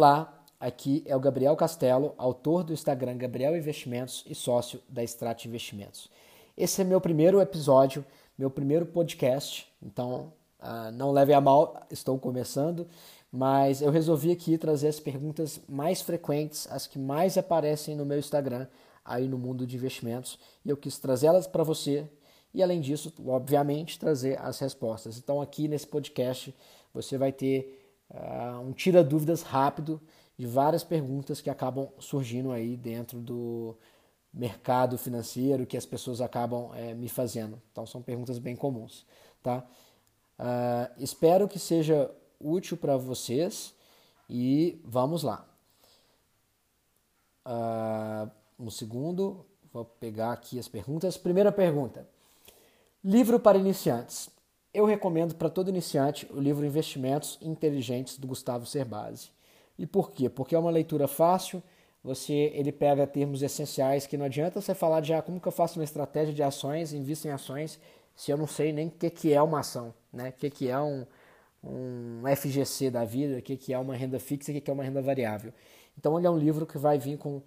Olá, aqui é o Gabriel Castelo, autor do Instagram Gabriel Investimentos e sócio da Strat Investimentos. Esse é meu primeiro episódio, meu primeiro podcast, então uh, não leve a mal, estou começando, mas eu resolvi aqui trazer as perguntas mais frequentes, as que mais aparecem no meu Instagram, aí no mundo de investimentos, e eu quis trazê-las para você e, além disso, obviamente, trazer as respostas. Então, aqui nesse podcast, você vai ter uh, um tira-dúvidas rápido de várias perguntas que acabam surgindo aí dentro do mercado financeiro que as pessoas acabam é, me fazendo. Então são perguntas bem comuns, tá? Uh, espero que seja útil para vocês e vamos lá. Uh, um segundo, vou pegar aqui as perguntas. Primeira pergunta: livro para iniciantes. Eu recomendo para todo iniciante o livro Investimentos Inteligentes do Gustavo Cerbasi. E por quê? Porque é uma leitura fácil, você ele pega termos essenciais que não adianta você falar de ah, como que eu faço uma estratégia de ações, invisto em ações, se eu não sei nem o que, que é uma ação, né? o que, que é um, um FGC da vida, o que, que é uma renda fixa, o que, que é uma renda variável. Então ele é um livro que vai vir com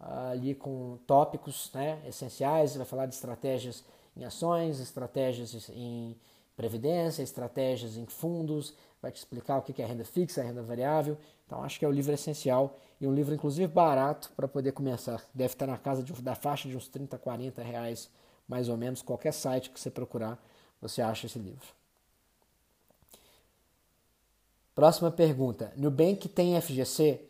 ali com tópicos né, essenciais, vai falar de estratégias em ações, estratégias em previdência, estratégias em fundos, vai te explicar o que é renda fixa, renda variável. Então acho que é o um livro essencial e um livro inclusive barato para poder começar. Deve estar na casa de, da faixa de uns 30, 40 reais mais ou menos. Qualquer site que você procurar, você acha esse livro. Próxima pergunta. Nubank tem FGC?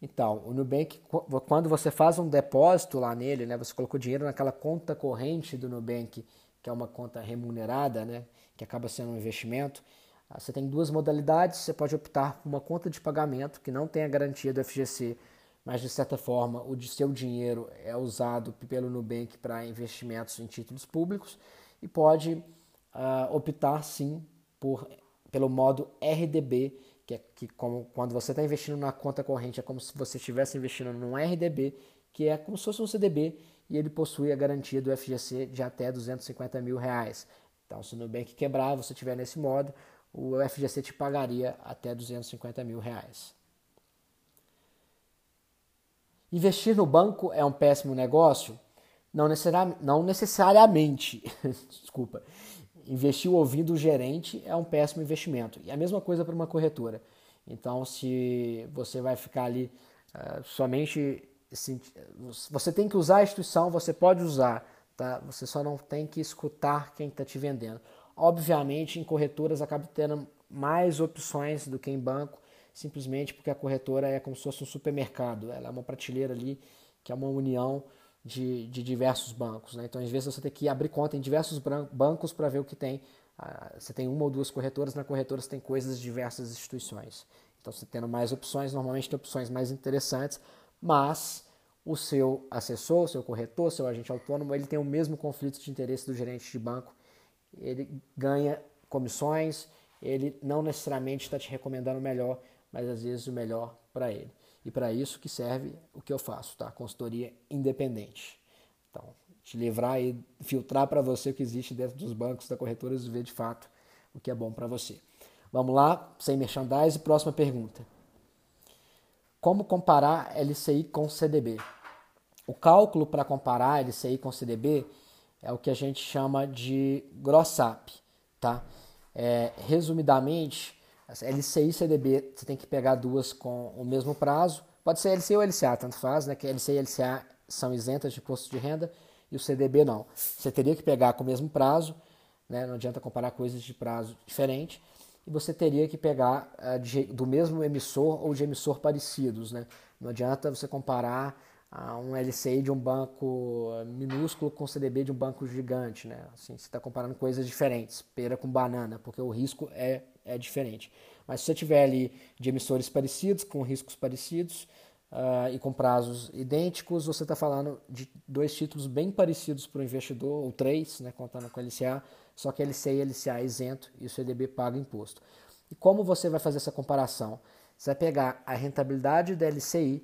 Então, o Nubank, quando você faz um depósito lá nele, né, você colocou dinheiro naquela conta corrente do Nubank, que é uma conta remunerada, né, que acaba sendo um investimento, ah, você tem duas modalidades. Você pode optar por uma conta de pagamento que não tem a garantia do FGC, mas de certa forma o de seu dinheiro é usado pelo Nubank para investimentos em títulos públicos e pode uh, optar sim por pelo modo RDB, que é que como, quando você está investindo na conta corrente é como se você estivesse investindo num RDB, que é como se fosse um CDB e ele possui a garantia do FGC de até 250 mil reais. Então, se o Nubank quebrar, você estiver nesse modo, o FGC te pagaria até 250 mil reais. Investir no banco é um péssimo negócio? Não, necessariamente. Não necessariamente. Desculpa. Investir ouvindo o gerente é um péssimo investimento. E a mesma coisa para uma corretora. Então, se você vai ficar ali uh, somente. Você tem que usar a instituição, você pode usar, tá? Você só não tem que escutar quem está te vendendo. Obviamente, em corretoras acaba tendo mais opções do que em banco, simplesmente porque a corretora é como se fosse um supermercado. Ela é uma prateleira ali que é uma união de, de diversos bancos. Né? Então, às vezes, você tem que abrir conta em diversos bancos para ver o que tem. Ah, você tem uma ou duas corretoras, na corretora você tem coisas de diversas instituições. Então, você tendo mais opções, normalmente tem opções mais interessantes, mas o seu assessor, o seu corretor, seu agente autônomo, ele tem o mesmo conflito de interesse do gerente de banco ele ganha comissões, ele não necessariamente está te recomendando o melhor, mas às vezes o melhor para ele. E para isso que serve o que eu faço, tá? Consultoria independente. Então, te livrar e filtrar para você o que existe dentro dos bancos, da corretora e ver de fato o que é bom para você. Vamos lá, sem merchandise, próxima pergunta. Como comparar LCI com CDB? O cálculo para comparar LCI com CDB é o que a gente chama de gross-up, tá? É, resumidamente, LCI e CDB você tem que pegar duas com o mesmo prazo. Pode ser LCI ou LCA, tanto faz, né? Que LCI e LCA são isentas de imposto de renda e o CDB não. Você teria que pegar com o mesmo prazo, né? Não adianta comparar coisas de prazo diferente. E você teria que pegar uh, de, do mesmo emissor ou de emissor parecidos, né? Não adianta você comparar um LCI de um banco minúsculo com CDB de um banco gigante, né? Assim, você está comparando coisas diferentes, pera com banana, porque o risco é, é diferente. Mas se você tiver ali de emissores parecidos, com riscos parecidos uh, e com prazos idênticos, você está falando de dois títulos bem parecidos para o investidor, ou três, né, contando com LCA, só que LCI e LCA é isento e o CDB paga imposto. E como você vai fazer essa comparação? Você vai pegar a rentabilidade da LCI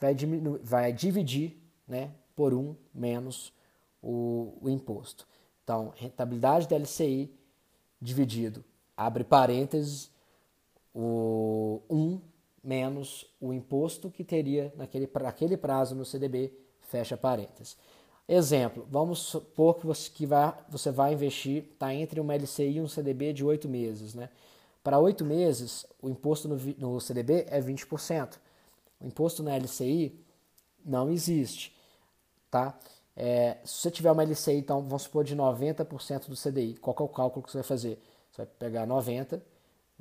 vai, vai dividir né, por 1 menos o, o imposto. Então, rentabilidade da LCI dividido, abre parênteses, o 1 menos o imposto que teria naquele, naquele prazo no CDB, fecha parênteses. Exemplo, vamos supor que você, que vai, você vai investir, está entre uma LCI e um CDB de oito meses. Né? Para oito meses, o imposto no, no CDB é 20%. O imposto na LCI não existe. Tá? É, se você tiver uma LCI, então vamos supor de 90% do CDI, qual é o cálculo que você vai fazer? Você vai pegar 90,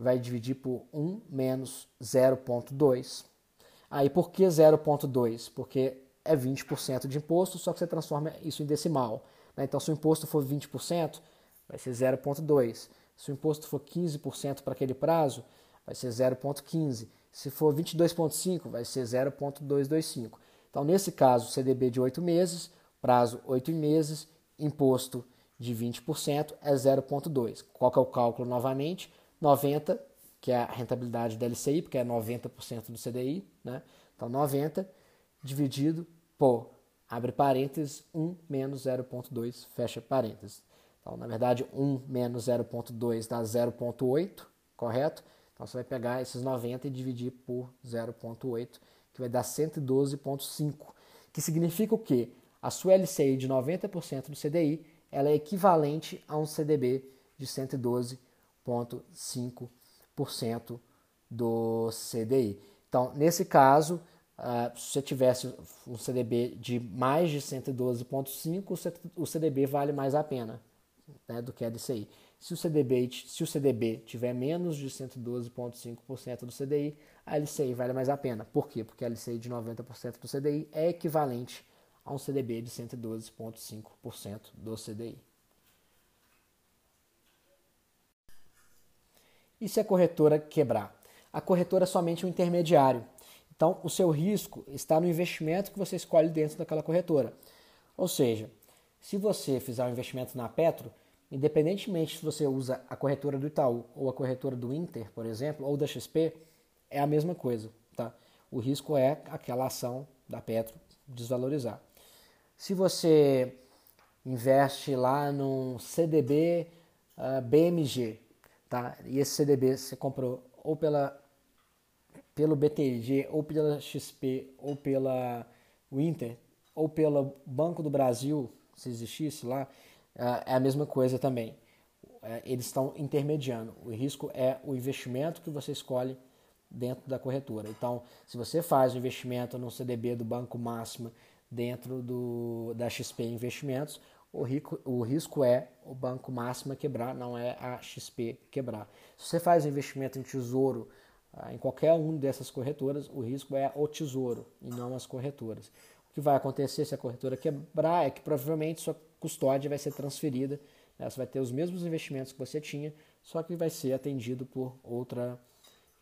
vai dividir por 1 menos 0,2. Aí por que 0,2? Porque é 20% de imposto, só que você transforma isso em decimal. Né? Então, se o imposto for 20%, vai ser 0,2. Se o imposto for 15% para aquele prazo, vai ser 0,15. Se for 22,5, vai ser 0,225. Então, nesse caso, CDB de 8 meses, prazo 8 meses, imposto de 20% é 0,2. Qual que é o cálculo novamente? 90, que é a rentabilidade da LCI, porque é 90% do CDI, né? Então 90 dividido por, abre parênteses, 1 menos 0,2, fecha parênteses. Então, na verdade, 1 menos 0,2 dá 0,8, correto? Então você vai pegar esses 90 e dividir por 0,8, que vai dar 112,5, que significa o quê? A sua LCI de 90% do CDI ela é equivalente a um CDB de 112,5% do CDI. Então, nesse caso, uh, se você tivesse um CDB de mais de 112,5%, o CDB vale mais a pena né, do que a LCI. Se o, CDB, se o CDB tiver menos de 112,5% do CDI, a LCI vale mais a pena. Por quê? Porque a LCI de 90% do CDI é equivalente a um CDB de 112,5% do CDI. E se a corretora quebrar? A corretora é somente um intermediário. Então, o seu risco está no investimento que você escolhe dentro daquela corretora. Ou seja, se você fizer um investimento na Petro, independentemente se você usa a corretora do Itaú ou a corretora do Inter, por exemplo, ou da XP, é a mesma coisa. Tá? O risco é aquela ação da Petro desvalorizar. Se você investe lá num CDB uh, ah, BMG, tá? E esse CDB você comprou ou pela pelo BTG, ou pela XP, ou pela Winter, ou pelo Banco do Brasil, se existisse lá, uh, é a mesma coisa também. Uh, eles estão intermediando. O risco é o investimento que você escolhe dentro da corretora. Então, se você faz o investimento no CDB do Banco Máxima dentro do, da XP Investimentos, o, rico, o risco é o banco máximo quebrar, não é a XP quebrar. Se você faz investimento em tesouro ah, em qualquer um dessas corretoras, o risco é o tesouro e não as corretoras. O que vai acontecer se a corretora quebrar é que provavelmente sua custódia vai ser transferida, né? você vai ter os mesmos investimentos que você tinha, só que vai ser atendido por outra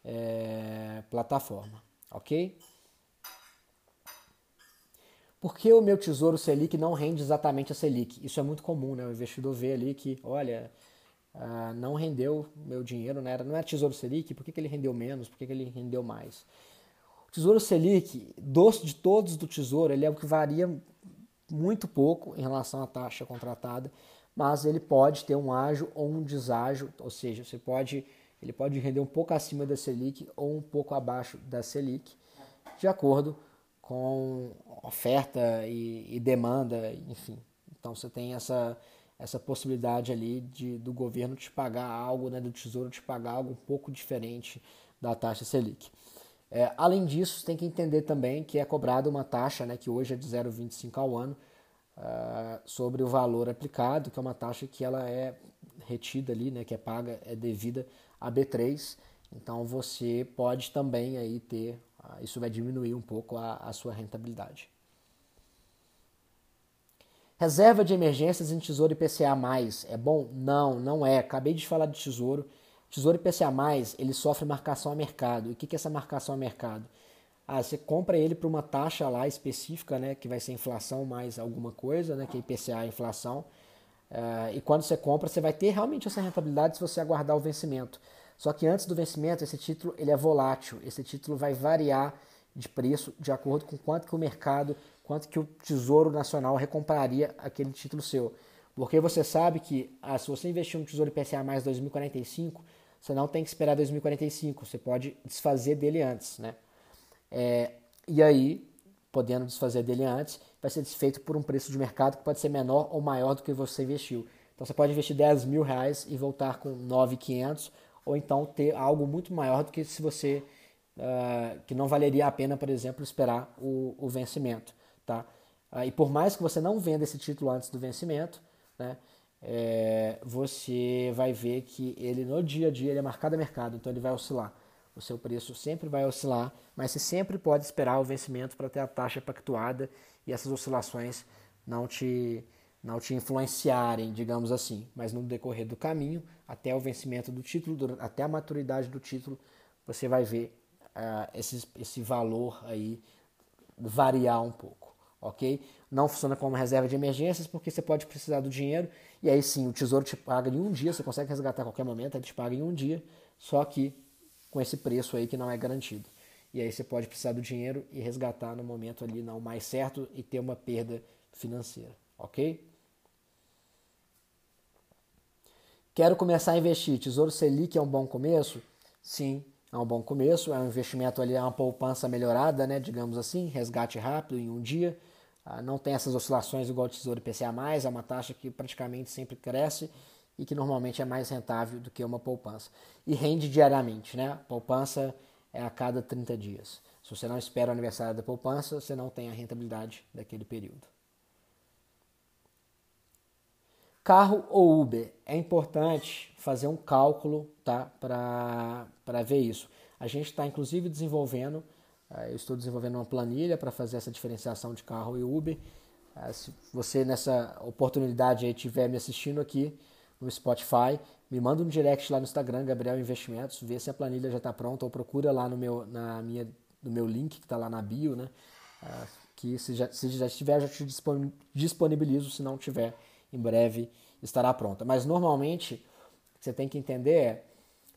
é, plataforma, ok? Por que o meu tesouro Selic não rende exatamente a Selic? Isso é muito comum, né? O investidor vê ali que, olha, uh, não rendeu meu dinheiro, né? não é tesouro Selic, por que, que ele rendeu menos? Por que, que ele rendeu mais? O tesouro Selic, dos, de todos do tesouro, ele é o que varia muito pouco em relação à taxa contratada, mas ele pode ter um ágio ou um deságio, ou seja, você pode, ele pode render um pouco acima da Selic ou um pouco abaixo da Selic, de acordo com com oferta e, e, demanda, enfim. Então você tem essa, essa possibilidade ali de, do governo te pagar algo, né, do tesouro te pagar algo um pouco diferente da taxa Selic. É, além disso, tem que entender também que é cobrada uma taxa, né, que hoje é de 0,25 ao ano, uh, sobre o valor aplicado, que é uma taxa que ela é retida ali, né, que é paga, é devida a B3. Então você pode também aí ter isso vai diminuir um pouco a, a sua rentabilidade. Reserva de emergências em Tesouro IPCA+, é bom? Não, não é. Acabei de falar de Tesouro. Tesouro IPCA+, ele sofre marcação a mercado. E o que é essa marcação a mercado? Ah, você compra ele para uma taxa lá específica, né, que vai ser inflação mais alguma coisa, né, que é IPCA, inflação. Uh, e quando você compra, você vai ter realmente essa rentabilidade se você aguardar o vencimento. Só que antes do vencimento, esse título ele é volátil. Esse título vai variar de preço de acordo com quanto que o mercado, quanto que o Tesouro Nacional recompraria aquele título seu. Porque você sabe que ah, se você investir no Tesouro IPCA mais 2045, você não tem que esperar 2045, você pode desfazer dele antes, né? É, e aí, podendo desfazer dele antes, vai ser desfeito por um preço de mercado que pode ser menor ou maior do que você investiu. Então você pode investir 10 mil reais e voltar com 9,500, ou então ter algo muito maior do que se você uh, que não valeria a pena, por exemplo, esperar o, o vencimento, tá? Uh, e por mais que você não venda esse título antes do vencimento, né? É, você vai ver que ele no dia a dia ele é marcado a mercado, então ele vai oscilar. O seu preço sempre vai oscilar, mas você sempre pode esperar o vencimento para ter a taxa pactuada e essas oscilações não te, não te influenciarem, digamos assim. Mas no decorrer do caminho, até o vencimento do título, até a maturidade do título, você vai ver uh, esse, esse valor aí variar um pouco, ok? Não funciona como reserva de emergências porque você pode precisar do dinheiro e aí sim o tesouro te paga em um dia, você consegue resgatar a qualquer momento, ele te paga em um dia, só que com esse preço aí que não é garantido. E aí você pode precisar do dinheiro e resgatar no momento ali não mais certo e ter uma perda financeira, ok? Quero começar a investir. Tesouro Selic é um bom começo? Sim, é um bom começo. É um investimento ali, é uma poupança melhorada, né? Digamos assim, resgate rápido em um dia. Ah, não tem essas oscilações igual o Tesouro IPCA+, é uma taxa que praticamente sempre cresce e que normalmente é mais rentável do que uma poupança. E rende diariamente, né? Poupança é a cada 30 dias. Se você não espera o aniversário da poupança, você não tem a rentabilidade daquele período. Carro ou Uber? É importante fazer um cálculo tá, para ver isso. A gente está inclusive desenvolvendo, eh, eu estou desenvolvendo uma planilha para fazer essa diferenciação de carro e Uber. Eh, se você nessa oportunidade estiver me assistindo aqui, no Spotify, me manda um direct lá no Instagram, Gabriel Investimentos, vê se a planilha já está pronta ou procura lá no meu, na minha, no meu link que está lá na bio, né? Uh, que se já, se já estiver, já te disponibilizo, se não tiver, em breve estará pronta. Mas normalmente, você tem que entender é,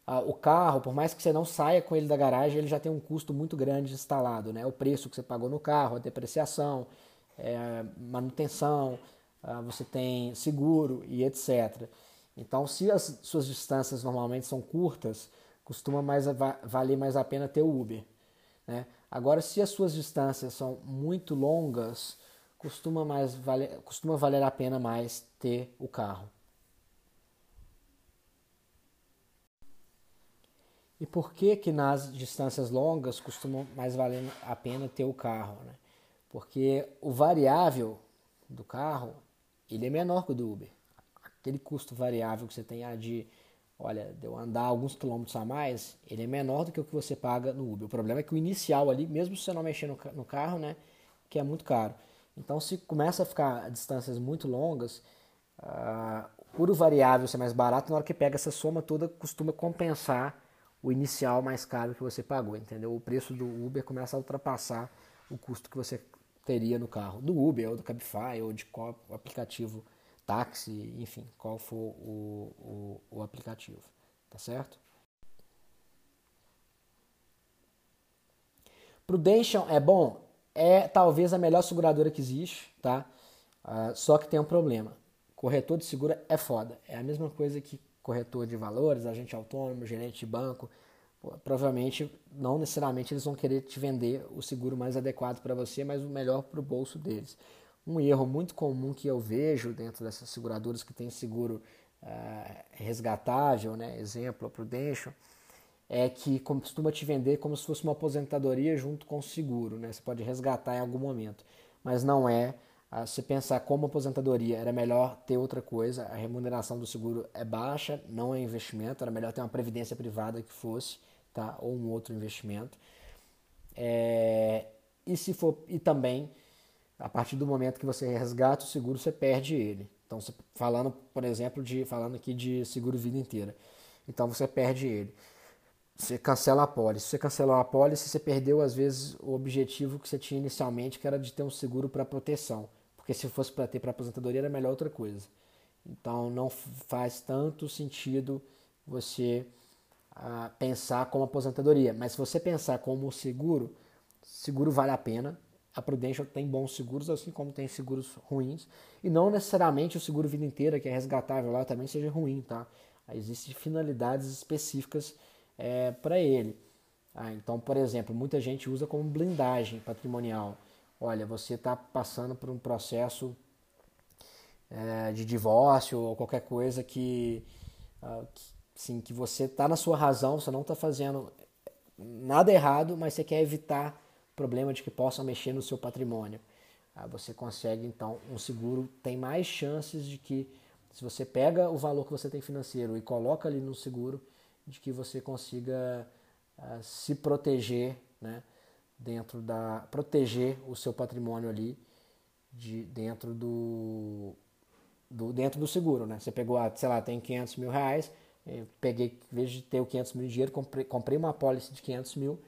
uh, o carro, por mais que você não saia com ele da garagem, ele já tem um custo muito grande instalado, né? O preço que você pagou no carro, a depreciação, é, manutenção, uh, você tem seguro e etc. Então, se as suas distâncias normalmente são curtas, costuma mais valer mais a pena ter o Uber. Né? Agora, se as suas distâncias são muito longas, costuma, mais valer, costuma valer a pena mais ter o carro. E por que que nas distâncias longas costuma mais valer a pena ter o carro? Né? Porque o variável do carro ele é menor que o do Uber aquele custo variável que você tem ah, de, olha, de andar alguns quilômetros a mais, ele é menor do que o que você paga no Uber. O problema é que o inicial ali, mesmo se você não mexer no, no carro, né, que é muito caro. Então, se começa a ficar a distâncias muito longas, uh, por o variável ser mais barato, na hora que pega essa soma toda, costuma compensar o inicial mais caro que você pagou, entendeu? O preço do Uber começa a ultrapassar o custo que você teria no carro, do Uber ou do Cabify ou de qual aplicativo táxi, enfim, qual for o, o, o aplicativo, tá certo? Prudential é bom? É talvez a melhor seguradora que existe, tá? Uh, só que tem um problema. Corretor de seguro é foda. É a mesma coisa que corretor de valores, agente autônomo, gerente de banco. Provavelmente, não necessariamente eles vão querer te vender o seguro mais adequado para você, mas o melhor para o bolso deles. Um erro muito comum que eu vejo dentro dessas seguradoras que tem seguro uh, resgatável, né, exemplo, Prudential, é que costuma te vender como se fosse uma aposentadoria junto com o seguro. Né? Você pode resgatar em algum momento, mas não é. Uh, se pensar como aposentadoria, era melhor ter outra coisa. A remuneração do seguro é baixa, não é investimento. Era melhor ter uma previdência privada que fosse, tá? ou um outro investimento. É, e se for e também a partir do momento que você resgata o seguro, você perde ele. Então, falando, por exemplo, de falando aqui de seguro vida inteira. Então, você perde ele. Você cancela a pólice. Se você cancelou a pólice, você perdeu, às vezes, o objetivo que você tinha inicialmente, que era de ter um seguro para proteção. Porque se fosse para ter para aposentadoria, era melhor outra coisa. Então, não faz tanto sentido você ah, pensar como aposentadoria. Mas se você pensar como seguro, seguro vale a pena, a Prudential tem bons seguros, assim como tem seguros ruins. E não necessariamente o seguro vida inteira, que é resgatável lá, também seja ruim, tá? Existem finalidades específicas é, para ele. Ah, então, por exemplo, muita gente usa como blindagem patrimonial. Olha, você está passando por um processo é, de divórcio ou qualquer coisa que, ah, sim, que você está na sua razão, você não está fazendo nada errado, mas você quer evitar problema de que possa mexer no seu patrimônio. Ah, você consegue, então, um seguro tem mais chances de que, se você pega o valor que você tem financeiro e coloca ali no seguro, de que você consiga uh, se proteger, né, dentro da proteger o seu patrimônio ali de dentro do, do dentro do seguro, né? Você pegou, sei lá, tem 500 mil reais, peguei, em vez de ter o 500 mil de dinheiro, comprei, comprei uma apólice de 500 mil,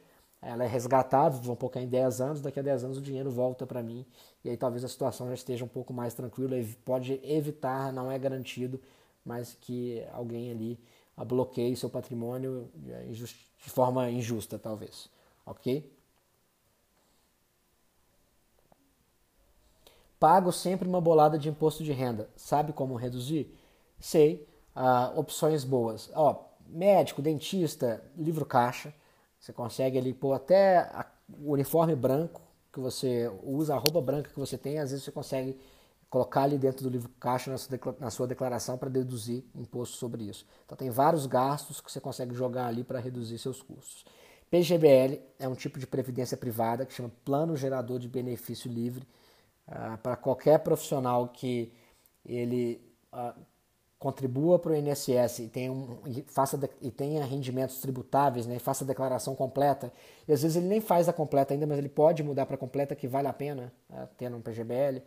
ela é resgatável, vão colocar em 10 anos, daqui a 10 anos o dinheiro volta para mim, e aí talvez a situação já esteja um pouco mais tranquila, pode evitar, não é garantido, mas que alguém ali bloqueie seu patrimônio de forma injusta, talvez. Ok? Pago sempre uma bolada de imposto de renda. Sabe como reduzir? Sei. Ah, opções boas. Ó, médico, dentista, livro caixa. Você consegue ali pôr até a, o uniforme branco que você usa, a roupa branca que você tem, às vezes você consegue colocar ali dentro do livro caixa na sua declaração para deduzir imposto sobre isso. Então tem vários gastos que você consegue jogar ali para reduzir seus custos. PGBL é um tipo de previdência privada que chama Plano Gerador de Benefício Livre uh, para qualquer profissional que ele uh, contribua para o INSS e tenha, um, e, faça de, e tenha rendimentos tributáveis, né, e faça a declaração completa. E às vezes ele nem faz a completa ainda, mas ele pode mudar para completa que vale a pena uh, ter um PGBL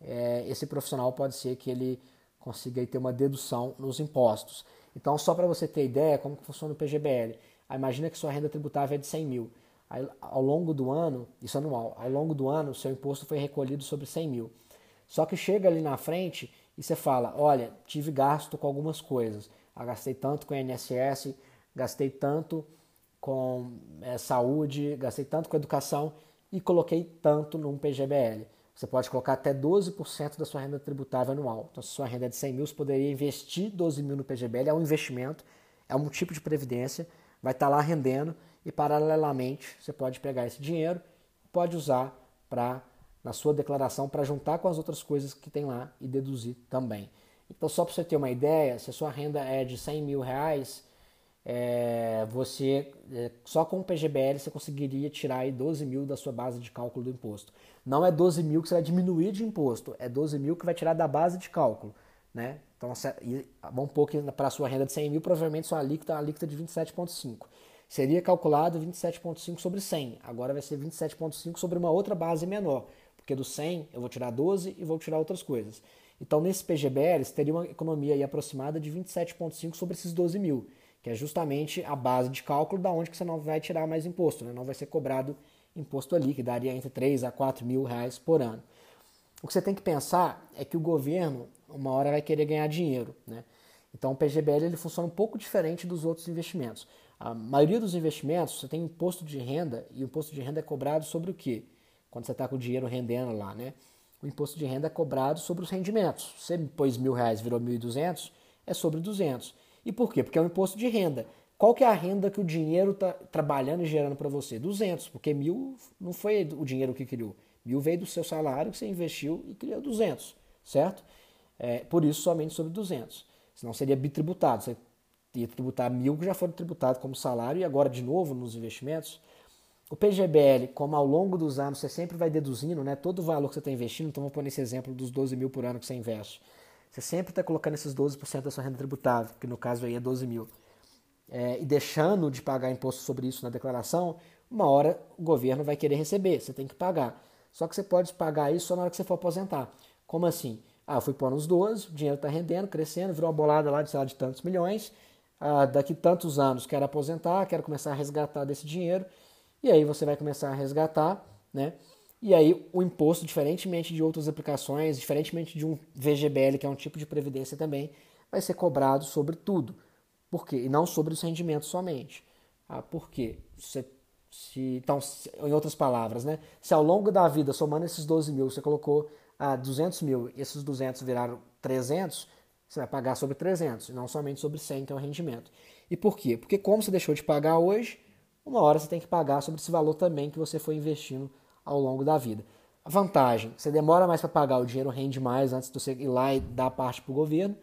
é, esse profissional pode ser que ele consiga ter uma dedução nos impostos. Então, só para você ter ideia como funciona o PGBL. Aí, imagina que sua renda tributável é de 100 mil. Aí, ao longo do ano, isso é anual, ao longo do ano, seu imposto foi recolhido sobre 100 mil. Só que chega ali na frente e você fala, olha, tive gasto com algumas coisas. Ah, gastei tanto com INSS, gastei tanto com é, saúde, gastei tanto com educação e coloquei tanto num PGBL. Você pode colocar até 12% da sua renda tributável anual. Então, se sua renda é de 100 mil, você poderia investir 12 mil no PGBL. É um investimento, é um tipo de previdência, vai estar lá rendendo e, paralelamente, você pode pegar esse dinheiro pode usar para na sua declaração para juntar com as outras coisas que tem lá e deduzir também. Então, só para você ter uma ideia, se a sua renda é de 100 mil reais, é, você é, só com o PGBL você conseguiria tirar aí 12 mil da sua base de cálculo do imposto. Não é 12 mil que você vai diminuir de imposto, é 12 mil que vai tirar da base de cálculo. Né? Então, vamos um pouco para a sua renda de 100 mil, provavelmente sua alíquota é uma alíquota de 27,5. Seria calculado 27,5 sobre 100. Agora vai ser 27,5 sobre uma outra base menor. Porque do 100 eu vou tirar 12 e vou tirar outras coisas. Então, nesse PGBL, você teria uma economia aproximada de 27,5 sobre esses 12 mil que é justamente a base de cálculo da onde que você não vai tirar mais imposto, né? não vai ser cobrado imposto ali, que daria entre 3 a 4 mil reais por ano. O que você tem que pensar é que o governo, uma hora, vai querer ganhar dinheiro. Né? Então o PGBL ele funciona um pouco diferente dos outros investimentos. A maioria dos investimentos, você tem imposto de renda, e o imposto de renda é cobrado sobre o quê? Quando você está com o dinheiro rendendo lá, né? O imposto de renda é cobrado sobre os rendimentos. Você pôs mil reais, virou mil e duzentos, é sobre 200. E por quê? Porque é um imposto de renda. Qual que é a renda que o dinheiro está trabalhando e gerando para você? 200, porque mil não foi o dinheiro que criou. Mil veio do seu salário que você investiu e criou 200, certo? É, por isso, somente sobre 200. Senão seria bitributado. Você ia tributar mil que já foram tributados como salário e agora de novo nos investimentos. O PGBL, como ao longo dos anos você sempre vai deduzindo né, todo o valor que você está investindo, então vou pôr nesse exemplo dos 12 mil por ano que você investe. Você sempre está colocando esses 12% da sua renda tributável, que no caso aí é 12 mil, é, e deixando de pagar imposto sobre isso na declaração, uma hora o governo vai querer receber, você tem que pagar. Só que você pode pagar isso só na hora que você for aposentar. Como assim? Ah, eu fui pôr nos 12, o dinheiro está rendendo, crescendo, virou uma bolada lá de, lá, de tantos milhões. Ah, daqui tantos anos quero aposentar, quero começar a resgatar desse dinheiro. E aí você vai começar a resgatar, né? E aí o imposto, diferentemente de outras aplicações, diferentemente de um VGBL, que é um tipo de previdência também, vai ser cobrado sobre tudo. Por quê? E não sobre os rendimentos somente. Ah, por quê? Se, se, então, se, em outras palavras, né? se ao longo da vida, somando esses 12 mil, você colocou ah, 200 mil e esses 200 viraram 300, você vai pagar sobre 300, não somente sobre 100, que é o rendimento. E por quê? Porque como você deixou de pagar hoje, uma hora você tem que pagar sobre esse valor também que você foi investindo ao longo da vida. A vantagem, você demora mais para pagar, o dinheiro rende mais antes de você ir lá e dar parte para o governo.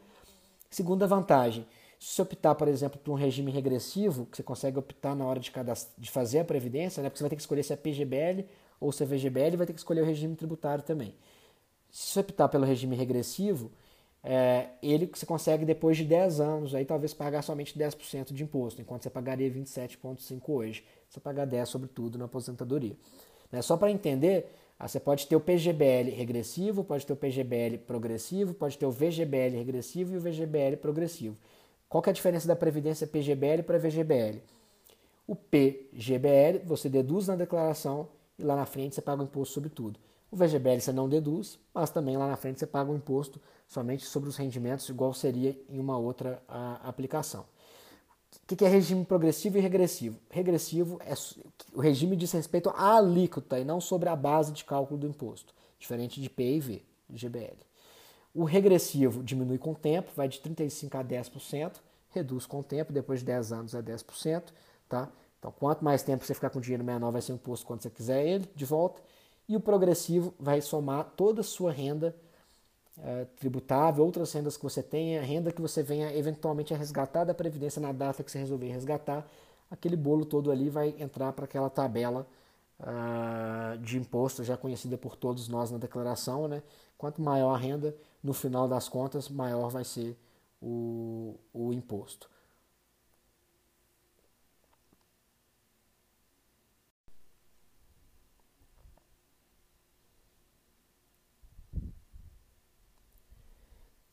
Segunda vantagem, se você optar, por exemplo, por um regime regressivo, que você consegue optar na hora de, de fazer a previdência, né? porque você vai ter que escolher se é PGBL ou se é VGBL, vai ter que escolher o regime tributário também. Se você optar pelo regime regressivo, é, ele você consegue depois de 10 anos aí talvez pagar somente 10% de imposto, enquanto você pagaria 27,5% hoje. Você paga 10% sobre tudo na aposentadoria. Né? Só para entender, ah, você pode ter o PGBL regressivo, pode ter o PGBL progressivo, pode ter o VGBL regressivo e o VGBL progressivo. Qual é a diferença da previdência PGBL para VGBL? O PGBL você deduz na declaração e lá na frente você paga o imposto sobre tudo. O VGBL você não deduz, mas também lá na frente você paga o imposto somente sobre os rendimentos, igual seria em uma outra a, aplicação. O que é regime progressivo e regressivo? Regressivo é o regime diz respeito à alíquota e não sobre a base de cálculo do imposto, diferente de P V, de GBL. O regressivo diminui com o tempo, vai de 35% a 10%, reduz com o tempo, depois de 10 anos é 10%. Tá? Então, quanto mais tempo você ficar com dinheiro menor, vai ser imposto quando você quiser ele de volta. E o progressivo vai somar toda a sua renda é, tributável, outras rendas que você tenha, renda que você venha eventualmente a resgatar da Previdência na data que você resolver resgatar, aquele bolo todo ali vai entrar para aquela tabela uh, de imposto já conhecida por todos nós na declaração. Né? Quanto maior a renda, no final das contas, maior vai ser o, o imposto.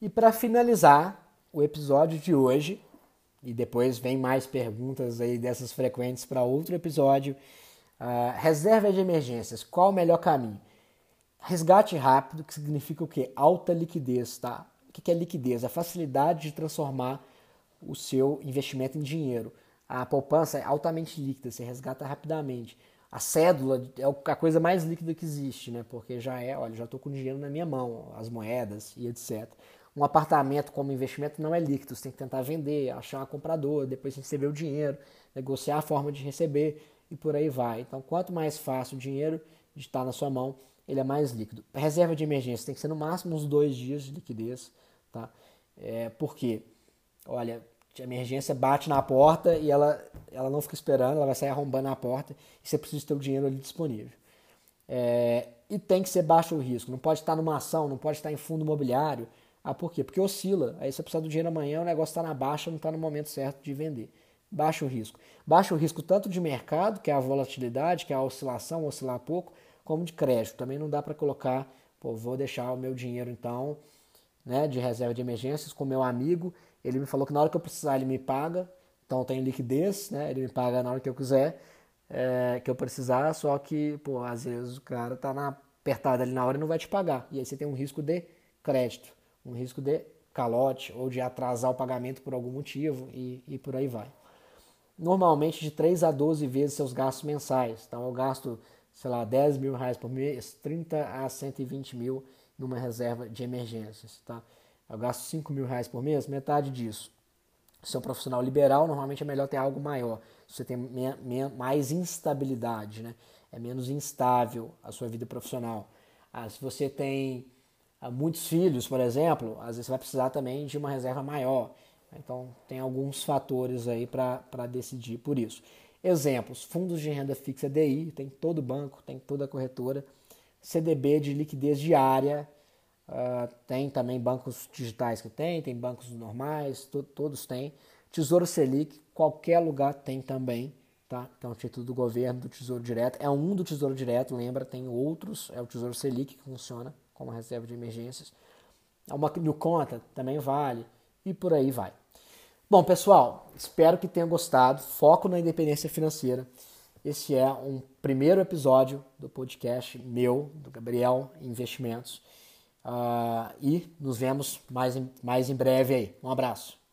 E para finalizar o episódio de hoje, e depois vem mais perguntas aí dessas frequentes para outro episódio, uh, reserva de emergências, qual o melhor caminho? Resgate rápido, que significa o quê? Alta liquidez, tá? O que é liquidez? A facilidade de transformar o seu investimento em dinheiro. A poupança é altamente líquida, você resgata rapidamente. A cédula é a coisa mais líquida que existe, né? Porque já é, olha, já estou com dinheiro na minha mão, as moedas e etc. Um apartamento como investimento não é líquido, você tem que tentar vender, achar um comprador, depois receber o dinheiro, negociar a forma de receber e por aí vai. Então, quanto mais fácil o dinheiro de estar na sua mão, ele é mais líquido. reserva de emergência tem que ser no máximo uns dois dias de liquidez, tá? É, por quê? Olha, a emergência bate na porta e ela, ela não fica esperando, ela vai sair arrombando a porta e você precisa ter o dinheiro ali disponível. É, e tem que ser baixo o risco, não pode estar numa ação, não pode estar em fundo imobiliário, ah, por quê? Porque oscila. Aí você precisa do dinheiro amanhã, o negócio está na baixa, não está no momento certo de vender. Baixo risco. Baixo risco tanto de mercado, que é a volatilidade, que é a oscilação, oscilar pouco, como de crédito. Também não dá para colocar, pô, vou deixar o meu dinheiro então, né, de reserva de emergências com meu amigo. Ele me falou que na hora que eu precisar ele me paga, então tenho liquidez, né, ele me paga na hora que eu quiser, é, que eu precisar, só que, pô, às vezes o cara tá na, apertado ali na hora e não vai te pagar. E aí você tem um risco de crédito um risco de calote ou de atrasar o pagamento por algum motivo e, e por aí vai. Normalmente de 3 a 12 vezes seus gastos mensais. Então eu gasto, sei lá, 10 mil reais por mês, 30 a 120 mil numa reserva de emergências. Tá? Eu gasto 5 mil reais por mês, metade disso. Se é um profissional liberal, normalmente é melhor ter algo maior. Você tem mais instabilidade, né? é menos instável a sua vida profissional. Ah, se você tem muitos filhos, por exemplo, às vezes você vai precisar também de uma reserva maior. Então, tem alguns fatores aí para decidir por isso. Exemplos: fundos de renda fixa DI, tem todo banco, tem toda corretora. CDB de liquidez diária, uh, tem também bancos digitais que tem, tem bancos normais, to todos têm. Tesouro Selic, qualquer lugar tem também, tá? Então, título do governo, do Tesouro Direto. É um do Tesouro Direto, lembra, tem outros, é o Tesouro Selic que funciona como reserva de emergências. Uma no conta também vale e por aí vai. Bom, pessoal, espero que tenham gostado. Foco na independência financeira. Esse é um primeiro episódio do podcast meu, do Gabriel Investimentos. Uh, e nos vemos mais em, mais em breve aí. Um abraço.